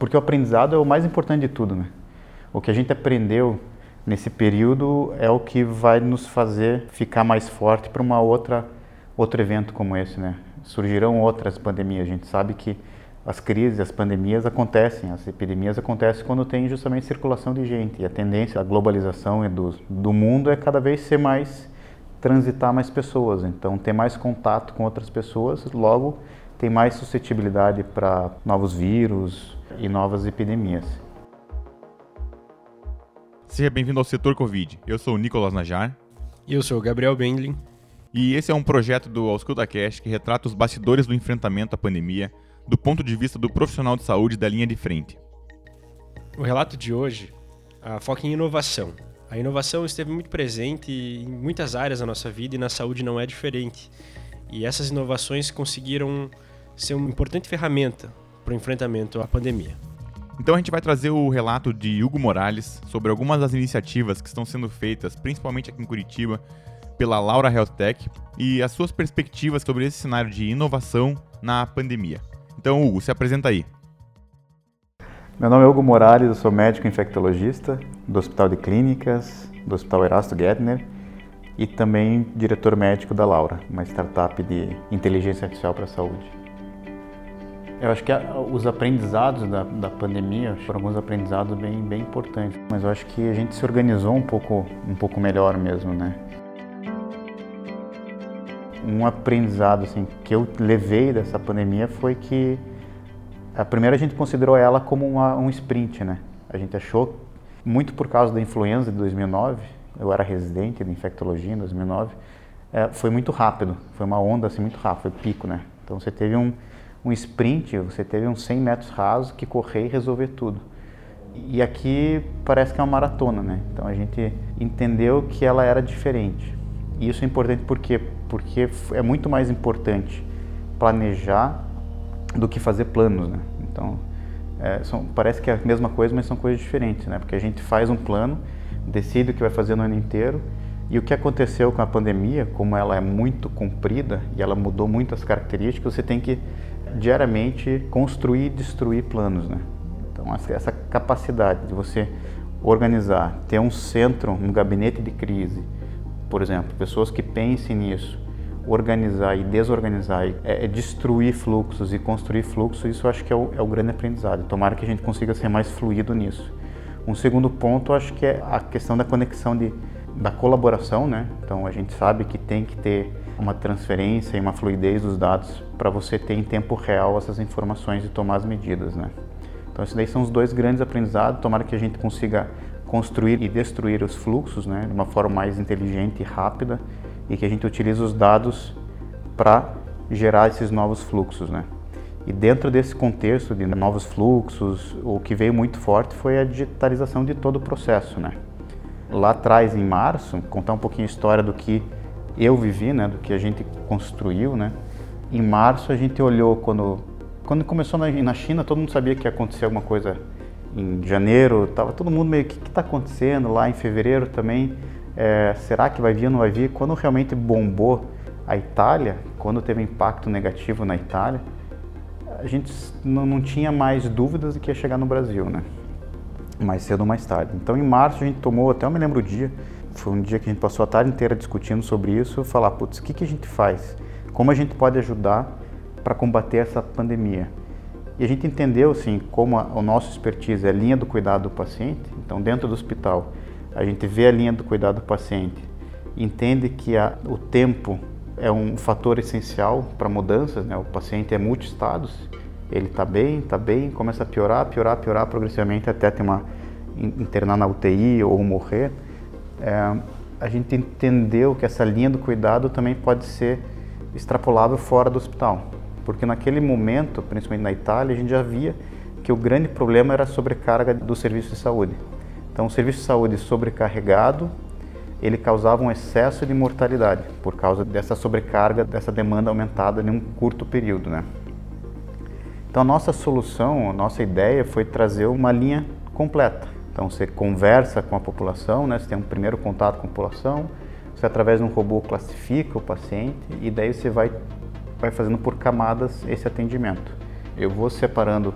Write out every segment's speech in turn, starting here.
Porque o aprendizado é o mais importante de tudo, né? O que a gente aprendeu nesse período é o que vai nos fazer ficar mais forte para uma outra outro evento como esse, né? Surgirão outras pandemias. A gente sabe que as crises, as pandemias acontecem, as epidemias acontecem quando tem justamente circulação de gente. E a tendência, a globalização do, do mundo é cada vez ser mais transitar mais pessoas. Então, ter mais contato com outras pessoas, logo tem mais suscetibilidade para novos vírus e novas epidemias. Seja bem-vindo ao Setor Covid. Eu sou o Nicolas Najar. E eu sou o Gabriel Bendlin. E esse é um projeto do AuscultaCast que retrata os bastidores do enfrentamento à pandemia do ponto de vista do profissional de saúde da linha de frente. O relato de hoje foca em inovação. A inovação esteve muito presente em muitas áreas da nossa vida e na saúde não é diferente. E essas inovações conseguiram ser uma importante ferramenta para o enfrentamento à pandemia. Então a gente vai trazer o relato de Hugo Morales sobre algumas das iniciativas que estão sendo feitas, principalmente aqui em Curitiba, pela Laura Health Tech e as suas perspectivas sobre esse cenário de inovação na pandemia. Então, Hugo, se apresenta aí. Meu nome é Hugo Morales, eu sou médico infectologista do Hospital de Clínicas, do Hospital Erasto Gettner e também diretor médico da Laura, uma startup de inteligência artificial para a saúde. Eu acho que os aprendizados da, da pandemia foram alguns aprendizados bem, bem importantes, mas eu acho que a gente se organizou um pouco, um pouco melhor mesmo, né? Um aprendizado assim, que eu levei dessa pandemia foi que a primeira a gente considerou ela como uma, um sprint, né? A gente achou, muito por causa da influenza de 2009, eu era residente de infectologia em 2009, é, foi muito rápido, foi uma onda assim muito rápida, foi pico, né? Então você teve um um sprint, você teve uns 100 metros rasos que correr e resolver tudo. E aqui parece que é uma maratona, né? Então a gente entendeu que ela era diferente. E isso é importante por quê? Porque é muito mais importante planejar do que fazer planos, né? Então, é, são, parece que é a mesma coisa, mas são coisas diferentes, né? Porque a gente faz um plano, decide o que vai fazer no ano inteiro, e o que aconteceu com a pandemia, como ela é muito comprida e ela mudou muitas características, você tem que diariamente construir e destruir planos, né? Então essa capacidade de você organizar, ter um centro, um gabinete de crise, por exemplo, pessoas que pensem nisso, organizar e desorganizar, é, é destruir fluxos e construir fluxos, isso acho que é o, é o grande aprendizado. Tomara que a gente consiga ser mais fluido nisso. Um segundo ponto, acho que é a questão da conexão de, da colaboração, né? Então a gente sabe que tem que ter uma transferência e uma fluidez dos dados para você ter em tempo real essas informações e tomar as medidas, né? Então esses daí são os dois grandes aprendizados. Tomara que a gente consiga construir e destruir os fluxos, né, de uma forma mais inteligente e rápida e que a gente utilize os dados para gerar esses novos fluxos, né? E dentro desse contexto de novos fluxos, o que veio muito forte foi a digitalização de todo o processo, né? Lá atrás, em março, contar um pouquinho a história do que eu vivi, né, do que a gente construiu, né. Em março a gente olhou quando quando começou na, na China, todo mundo sabia que ia acontecer alguma coisa em janeiro, tava todo mundo meio que que está acontecendo lá em fevereiro também. É, será que vai vir ou não vai vir? Quando realmente bombou a Itália, quando teve impacto negativo na Itália, a gente não, não tinha mais dúvidas de que ia chegar no Brasil, né? Mais cedo ou mais tarde. Então, em março, a gente tomou, até eu me lembro o dia, foi um dia que a gente passou a tarde inteira discutindo sobre isso, falar, putz, o que, que a gente faz? Como a gente pode ajudar para combater essa pandemia? E a gente entendeu, assim, como a, o nosso expertise é a linha do cuidado do paciente. Então, dentro do hospital, a gente vê a linha do cuidado do paciente, entende que a, o tempo é um fator essencial para mudanças, né? O paciente é multistados, ele está bem, está bem, começa a piorar, piorar, piorar progressivamente até ter uma internar na UTI ou morrer é, a gente entendeu que essa linha do cuidado também pode ser extrapolável fora do hospital. Porque naquele momento, principalmente na Itália, a gente já via que o grande problema era a sobrecarga do serviço de saúde. Então, o serviço de saúde sobrecarregado, ele causava um excesso de mortalidade por causa dessa sobrecarga, dessa demanda aumentada em um curto período, né? Então, a nossa solução, a nossa ideia foi trazer uma linha completa então você conversa com a população, né? Você tem um primeiro contato com a população, você através de um robô classifica o paciente e daí você vai vai fazendo por camadas esse atendimento. Eu vou separando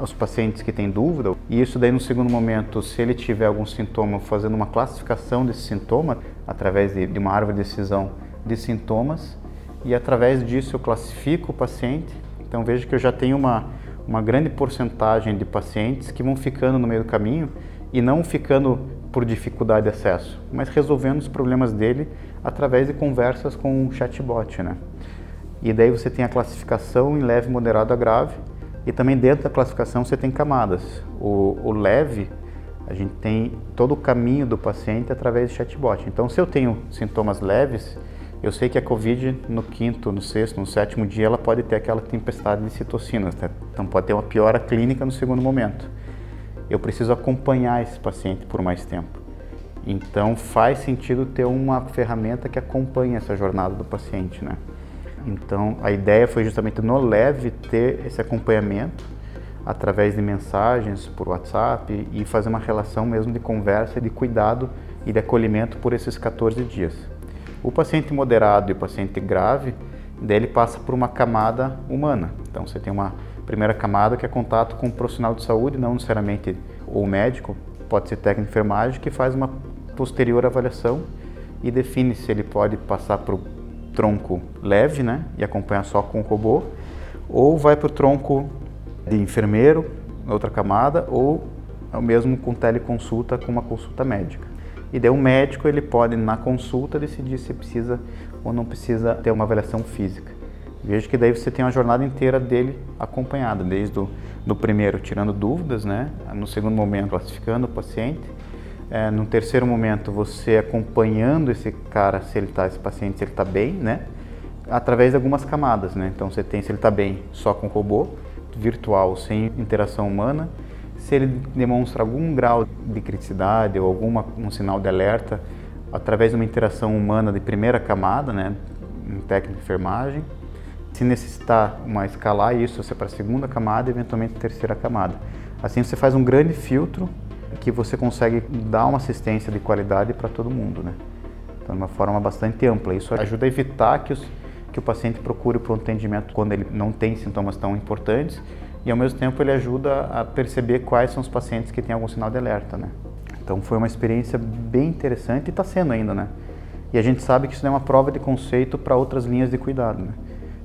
os pacientes que têm dúvida, e isso daí no segundo momento, se ele tiver algum sintoma, fazendo uma classificação desse sintoma, através de, de uma árvore de decisão de sintomas, e através disso eu classifico o paciente. Então veja que eu já tenho uma, uma grande porcentagem de pacientes que vão ficando no meio do caminho e não ficando por dificuldade de acesso, mas resolvendo os problemas dele através de conversas com um chatbot, né? E daí você tem a classificação em leve, moderado a grave, e também dentro da classificação você tem camadas. O, o leve, a gente tem todo o caminho do paciente através de chatbot. Então, se eu tenho sintomas leves, eu sei que a COVID no quinto, no sexto, no sétimo dia ela pode ter aquela tempestade de citocinas, né? então pode ter uma piora clínica no segundo momento. Eu preciso acompanhar esse paciente por mais tempo. Então faz sentido ter uma ferramenta que acompanhe essa jornada do paciente, né? Então a ideia foi justamente no leve ter esse acompanhamento através de mensagens por WhatsApp e fazer uma relação mesmo de conversa, de cuidado e de acolhimento por esses 14 dias. O paciente moderado e o paciente grave, dele passa por uma camada humana. Então você tem uma primeira camada que é contato com um profissional de saúde, não necessariamente o médico, pode ser técnico de enfermagem, que faz uma posterior avaliação e define se ele pode passar para o tronco leve, né, e acompanhar só com o robô, ou vai para o tronco de enfermeiro, outra camada, ou mesmo com teleconsulta com uma consulta médica. E daí o médico ele pode na consulta decidir se precisa ou não precisa ter uma avaliação física. Veja que daí você tem uma jornada inteira dele acompanhada, desde o do primeiro tirando dúvidas, né? No segundo momento classificando o paciente, é, no terceiro momento você acompanhando esse cara se ele está esse paciente se ele está bem, né? Através de algumas camadas, né? Então você tem se ele está bem só com robô virtual sem interação humana se ele demonstra algum grau de criticidade ou algum um sinal de alerta através de uma interação humana de primeira camada, né, em técnica de enfermagem, se necessitar uma escalar isso, você para a segunda camada e eventualmente terceira camada. Assim você faz um grande filtro que você consegue dar uma assistência de qualidade para todo mundo, né? Então, de uma forma bastante ampla. Isso ajuda a evitar que, os, que o paciente procure por um atendimento quando ele não tem sintomas tão importantes e ao mesmo tempo ele ajuda a perceber quais são os pacientes que têm algum sinal de alerta, né? Então foi uma experiência bem interessante e está sendo ainda, né? E a gente sabe que isso é uma prova de conceito para outras linhas de cuidado, né?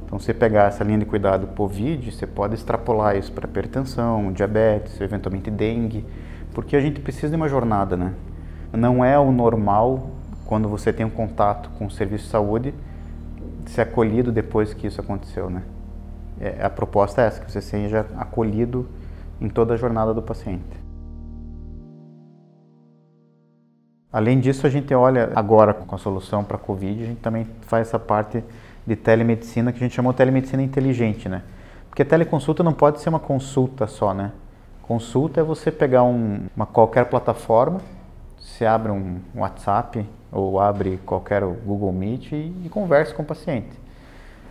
Então, você pegar essa linha de cuidado COVID, você pode extrapolar isso para hipertensão, diabetes, eventualmente dengue, porque a gente precisa de uma jornada, né? Não é o normal quando você tem um contato com o serviço de saúde ser acolhido depois que isso aconteceu, né? É, a proposta é essa, que você seja acolhido em toda a jornada do paciente. Além disso, a gente olha agora com a solução para a Covid, a gente também faz essa parte de telemedicina que a gente chamou de telemedicina inteligente, né? Porque teleconsulta não pode ser uma consulta só, né? Consulta é você pegar um, uma qualquer plataforma, você abre um WhatsApp ou abre qualquer Google Meet e, e conversa com o paciente.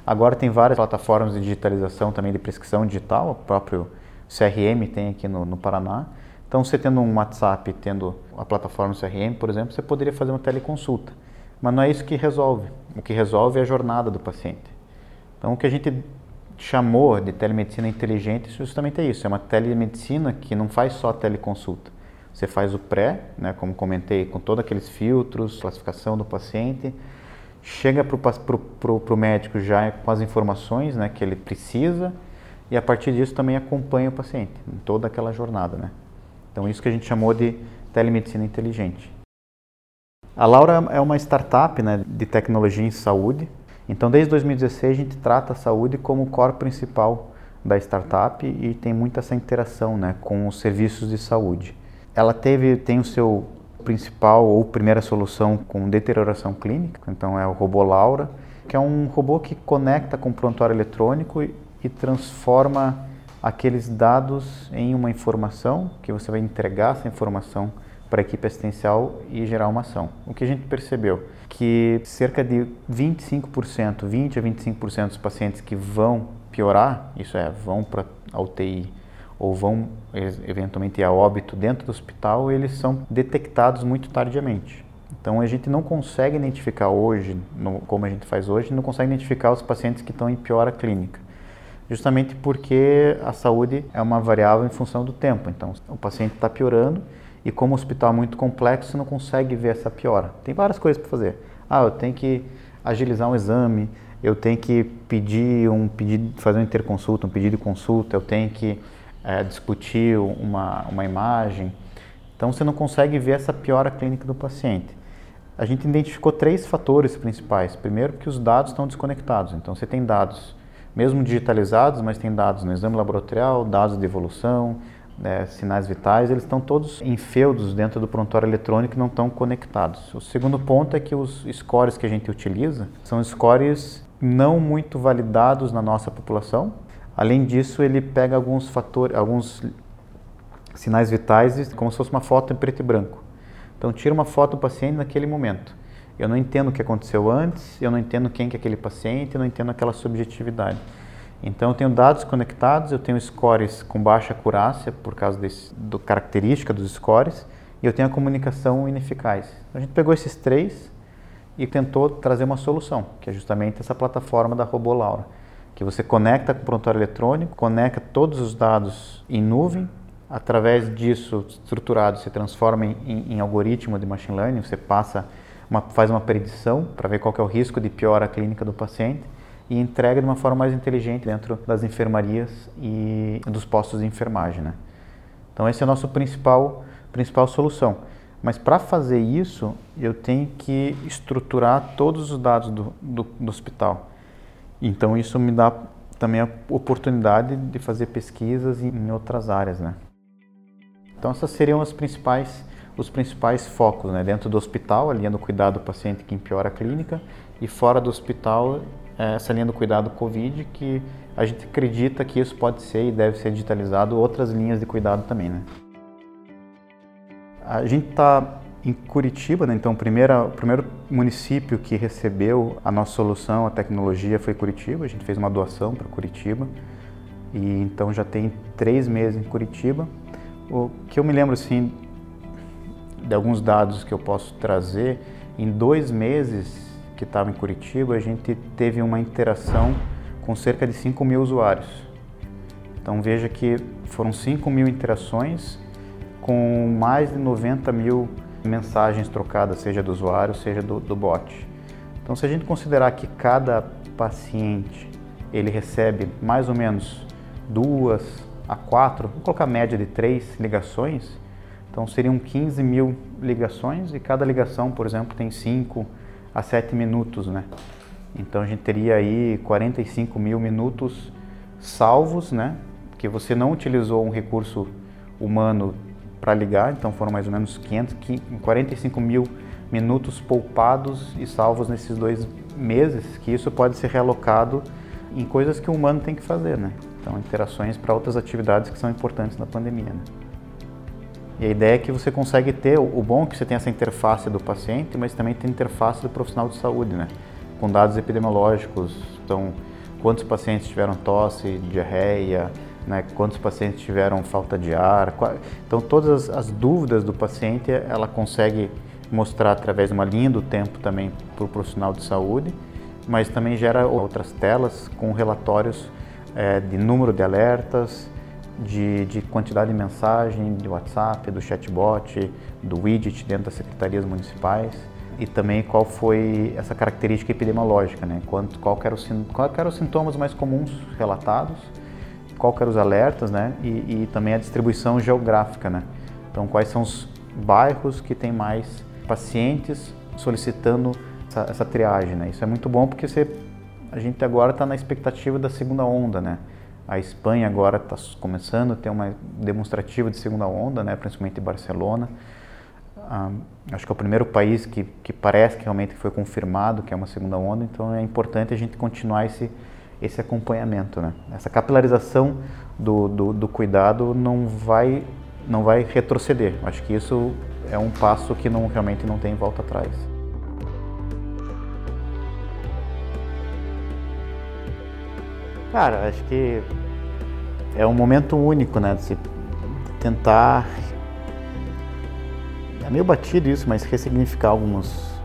Agora tem várias plataformas de digitalização também de prescrição digital, o próprio CRM tem aqui no, no Paraná. Então, você tendo um WhatsApp, tendo a plataforma CRM, por exemplo, você poderia fazer uma teleconsulta. Mas não é isso que resolve. O que resolve é a jornada do paciente. Então, o que a gente chamou de telemedicina inteligente justamente é isso. É uma telemedicina que não faz só teleconsulta. Você faz o pré, né, como comentei, com todos aqueles filtros, classificação do paciente, chega para o médico já com as informações né, que ele precisa e a partir disso também acompanha o paciente em toda aquela jornada. Né? Então, isso que a gente chamou de telemedicina inteligente. A Laura é uma startup né, de tecnologia em saúde. Então, desde 2016, a gente trata a saúde como o core principal da startup e tem muita essa interação né, com os serviços de saúde. Ela teve, tem o seu principal ou primeira solução com deterioração clínica, então é o robô Laura, que é um robô que conecta com o prontuário eletrônico e, e transforma aqueles dados em uma informação, que você vai entregar essa informação para a equipe assistencial e gerar uma ação. O que a gente percebeu? Que cerca de 25%, 20 a 25% dos pacientes que vão piorar, isso é, vão para a UTI ou vão eventualmente a óbito dentro do hospital, eles são detectados muito tardiamente. Então a gente não consegue identificar hoje, no, como a gente faz hoje, não consegue identificar os pacientes que estão em piora clínica. justamente porque a saúde é uma variável em função do tempo. Então, o paciente está piorando e como o hospital é muito complexo, você não consegue ver essa piora. Tem várias coisas para fazer. Ah, eu tenho que agilizar um exame, eu tenho que pedir um pedido, fazer uma interconsulta, um pedido de consulta, eu tenho que é, discutir uma, uma imagem. Então você não consegue ver essa piora clínica do paciente. A gente identificou três fatores principais. Primeiro, que os dados estão desconectados. Então você tem dados, mesmo digitalizados, mas tem dados no exame laboratorial, dados de evolução, né, sinais vitais, eles estão todos em feudos dentro do prontuário eletrônico e não estão conectados. O segundo ponto é que os scores que a gente utiliza são scores não muito validados na nossa população. Além disso, ele pega alguns fatores, alguns sinais vitais como se fosse uma foto em preto e branco. Então, tira uma foto do paciente naquele momento. Eu não entendo o que aconteceu antes, eu não entendo quem que é aquele paciente, eu não entendo aquela subjetividade. Então eu tenho dados conectados, eu tenho scores com baixa acurácia por causa desse, do característica dos scores e eu tenho a comunicação ineficaz. Então, a gente pegou esses três e tentou trazer uma solução, que é justamente essa plataforma da RoboLaura, que você conecta com o prontuário eletrônico, conecta todos os dados em nuvem, através disso estruturado se transforma em, em, algoritmo de machine learning, você passa uma, faz uma predição para ver qual é o risco de piora clínica do paciente e entrega de uma forma mais inteligente dentro das enfermarias e dos postos de enfermagem. Né? Então, esse é o nosso principal, principal solução. Mas para fazer isso, eu tenho que estruturar todos os dados do, do, do hospital. Então, isso me dá também a oportunidade de fazer pesquisas em outras áreas. Né? Então, essas seriam as principais os principais focos, né? dentro do hospital, a linha do cuidado do paciente que empeora a clínica, e fora do hospital, é, essa linha do cuidado Covid, que a gente acredita que isso pode ser e deve ser digitalizado outras linhas de cuidado também, né? A gente está em Curitiba, né? então primeira, o primeiro município que recebeu a nossa solução, a tecnologia, foi Curitiba. A gente fez uma doação para Curitiba e então já tem três meses em Curitiba. O que eu me lembro assim de alguns dados que eu posso trazer, em dois meses que estava em Curitiba, a gente teve uma interação com cerca de 5 mil usuários. Então veja que foram 5 mil interações com mais de 90 mil mensagens trocadas, seja do usuário, seja do, do bot. Então se a gente considerar que cada paciente ele recebe mais ou menos duas a quatro, vou colocar média de três ligações, então seriam 15 mil ligações e cada ligação, por exemplo, tem cinco a 7 minutos, né? Então a gente teria aí 45 mil minutos salvos, né? Que você não utilizou um recurso humano para ligar, então foram mais ou menos 500, 45 mil minutos poupados e salvos nesses dois meses, que isso pode ser realocado em coisas que o humano tem que fazer, né? Então interações para outras atividades que são importantes na pandemia, né? E a ideia é que você consegue ter, o bom é que você tem essa interface do paciente, mas também tem interface do profissional de saúde, né? Com dados epidemiológicos, então quantos pacientes tiveram tosse, diarreia, né? quantos pacientes tiveram falta de ar. Então todas as, as dúvidas do paciente ela consegue mostrar através de uma linha do tempo também para o profissional de saúde, mas também gera outras telas com relatórios é, de número de alertas, de, de quantidade de mensagem, de WhatsApp, do chatbot, do widget dentro das secretarias municipais e também qual foi essa característica epidemiológica, né? Quanto, qual, eram os, qual eram os sintomas mais comuns relatados, qual eram os alertas, né? E, e, também a distribuição geográfica, né? Então, quais são os bairros que têm mais pacientes solicitando essa, essa triagem, né? Isso é muito bom porque você, a gente agora está na expectativa da segunda onda, né? A Espanha agora está começando a ter uma demonstrativa de segunda onda, né, principalmente em Barcelona. Ah, acho que é o primeiro país que, que parece que realmente foi confirmado que é uma segunda onda, então é importante a gente continuar esse, esse acompanhamento. Né? Essa capilarização do, do, do cuidado não vai, não vai retroceder. Acho que isso é um passo que não, realmente não tem volta atrás. Cara, acho que é um momento único, né? De se tentar. É meio batido isso, mas ressignificar alguns,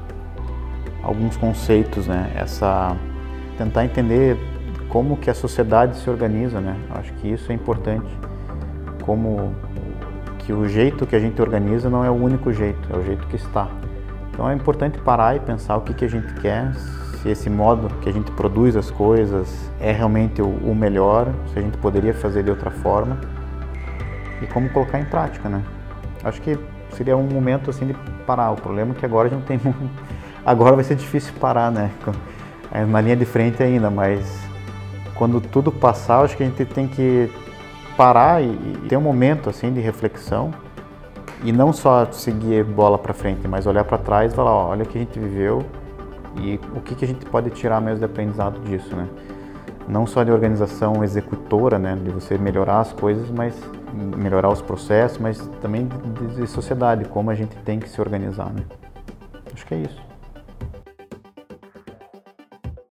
alguns conceitos, né? Essa. Tentar entender como que a sociedade se organiza, né? Acho que isso é importante. Como que o jeito que a gente organiza não é o único jeito, é o jeito que está. Então é importante parar e pensar o que, que a gente quer, se esse modo que a gente produz as coisas é realmente o, o melhor, se a gente poderia fazer de outra forma e como colocar em prática, né? Acho que seria um momento assim de parar. O problema é que agora a gente tem agora vai ser difícil parar, né? É na linha de frente ainda, mas quando tudo passar, acho que a gente tem que parar e, ter um momento assim de reflexão e não só seguir bola para frente, mas olhar para trás e falar, ó, olha o que a gente viveu e o que, que a gente pode tirar mesmo de aprendizado disso, né? Não só de organização executora, né, de você melhorar as coisas, mas melhorar os processos, mas também de, de sociedade, como a gente tem que se organizar, né? Acho que é isso.